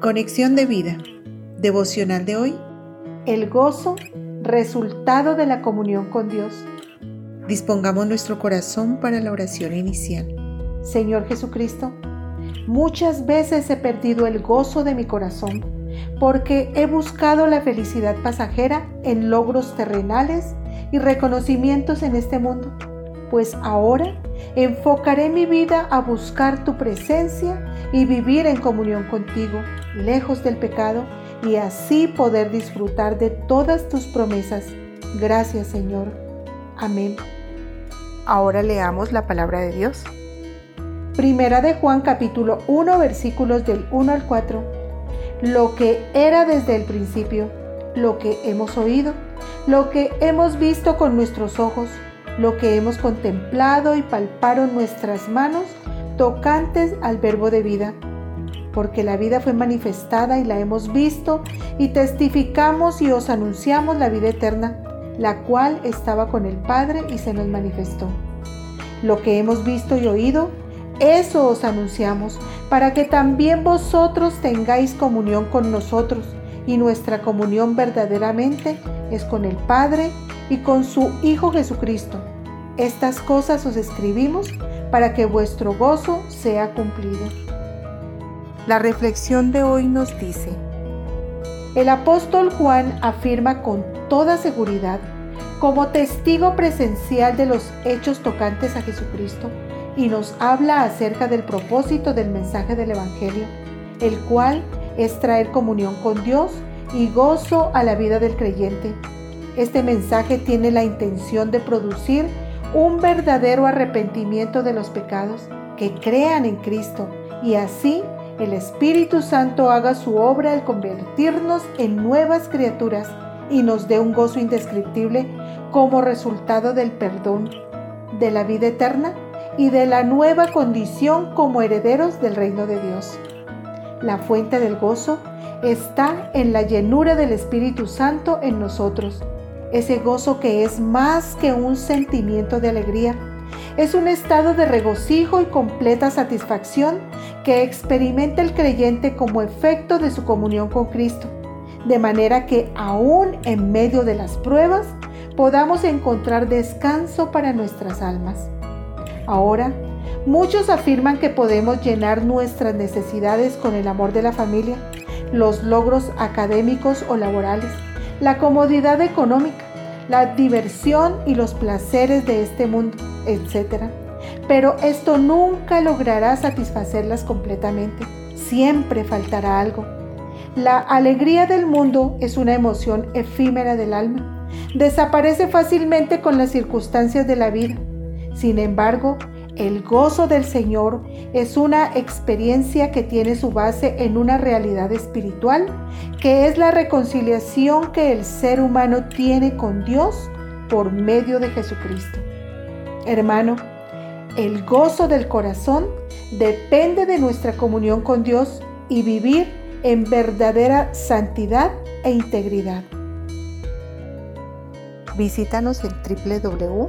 Conexión de vida. Devocional de hoy. El gozo, resultado de la comunión con Dios. Dispongamos nuestro corazón para la oración inicial. Señor Jesucristo, muchas veces he perdido el gozo de mi corazón porque he buscado la felicidad pasajera en logros terrenales y reconocimientos en este mundo pues ahora enfocaré mi vida a buscar tu presencia y vivir en comunión contigo, lejos del pecado, y así poder disfrutar de todas tus promesas. Gracias Señor. Amén. Ahora leamos la palabra de Dios. Primera de Juan capítulo 1 versículos del 1 al 4. Lo que era desde el principio, lo que hemos oído, lo que hemos visto con nuestros ojos, lo que hemos contemplado y palparon nuestras manos tocantes al verbo de vida, porque la vida fue manifestada y la hemos visto y testificamos y os anunciamos la vida eterna, la cual estaba con el Padre y se nos manifestó. Lo que hemos visto y oído, eso os anunciamos, para que también vosotros tengáis comunión con nosotros, y nuestra comunión verdaderamente es con el Padre y con su Hijo Jesucristo. Estas cosas os escribimos para que vuestro gozo sea cumplido. La reflexión de hoy nos dice, el apóstol Juan afirma con toda seguridad, como testigo presencial de los hechos tocantes a Jesucristo, y nos habla acerca del propósito del mensaje del Evangelio, el cual es traer comunión con Dios y gozo a la vida del creyente. Este mensaje tiene la intención de producir un verdadero arrepentimiento de los pecados, que crean en Cristo y así el Espíritu Santo haga su obra al convertirnos en nuevas criaturas y nos dé un gozo indescriptible como resultado del perdón, de la vida eterna y de la nueva condición como herederos del reino de Dios. La fuente del gozo está en la llenura del Espíritu Santo en nosotros ese gozo que es más que un sentimiento de alegría. Es un estado de regocijo y completa satisfacción que experimenta el creyente como efecto de su comunión con Cristo, de manera que aún en medio de las pruebas podamos encontrar descanso para nuestras almas. Ahora, muchos afirman que podemos llenar nuestras necesidades con el amor de la familia, los logros académicos o laborales, la comodidad económica, la diversión y los placeres de este mundo, etc. Pero esto nunca logrará satisfacerlas completamente. Siempre faltará algo. La alegría del mundo es una emoción efímera del alma. Desaparece fácilmente con las circunstancias de la vida. Sin embargo, el gozo del Señor es una experiencia que tiene su base en una realidad espiritual, que es la reconciliación que el ser humano tiene con Dios por medio de Jesucristo. Hermano, el gozo del corazón depende de nuestra comunión con Dios y vivir en verdadera santidad e integridad. Visítanos en www